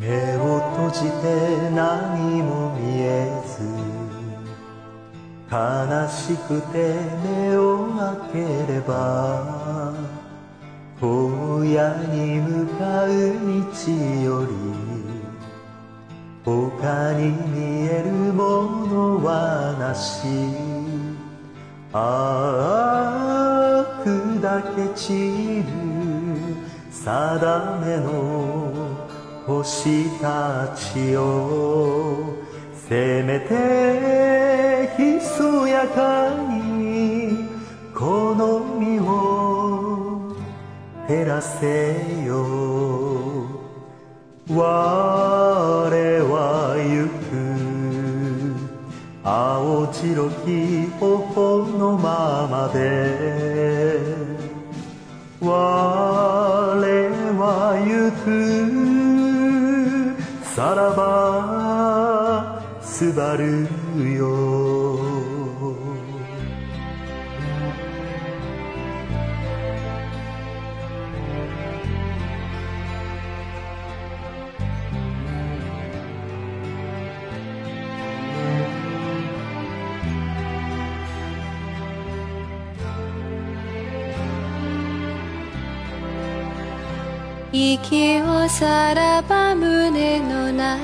目を閉じて何も見えず悲しくて目を開ければ荒野に向かう道より他に見えるものはなし。ああ砕け散る定めの星たちよせめてひそやかにこの身を照らせよ。我は行く青白き頬のままで。我は行くさらばすばるよ。息をさらば胸の中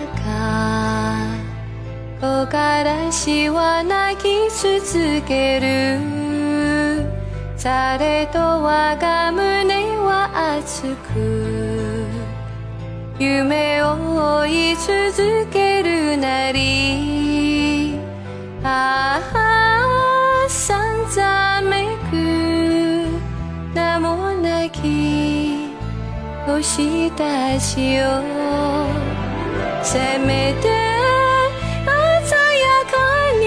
木枯らしは泣き続ける。されと我が胸は熱く夢を追い続けるなり。ああ。星たちよせめて鮮やかに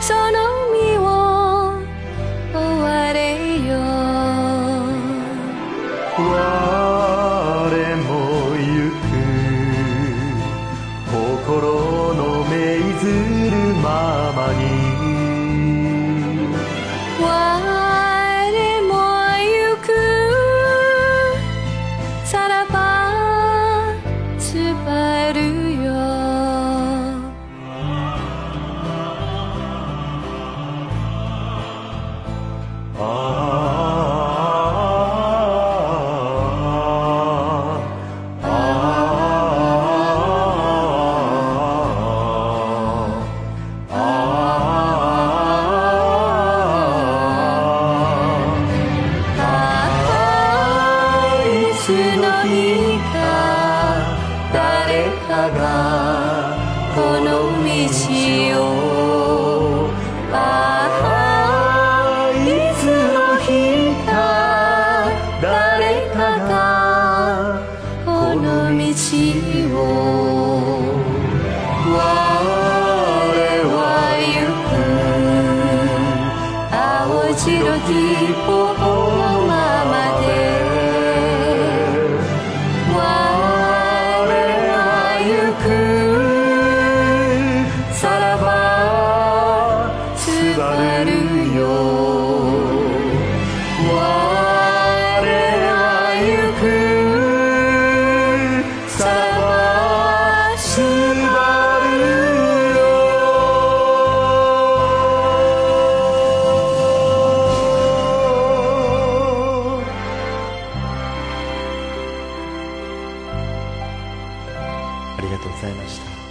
その身を追われよ我も行く。心のめいずるままにありがとうございました。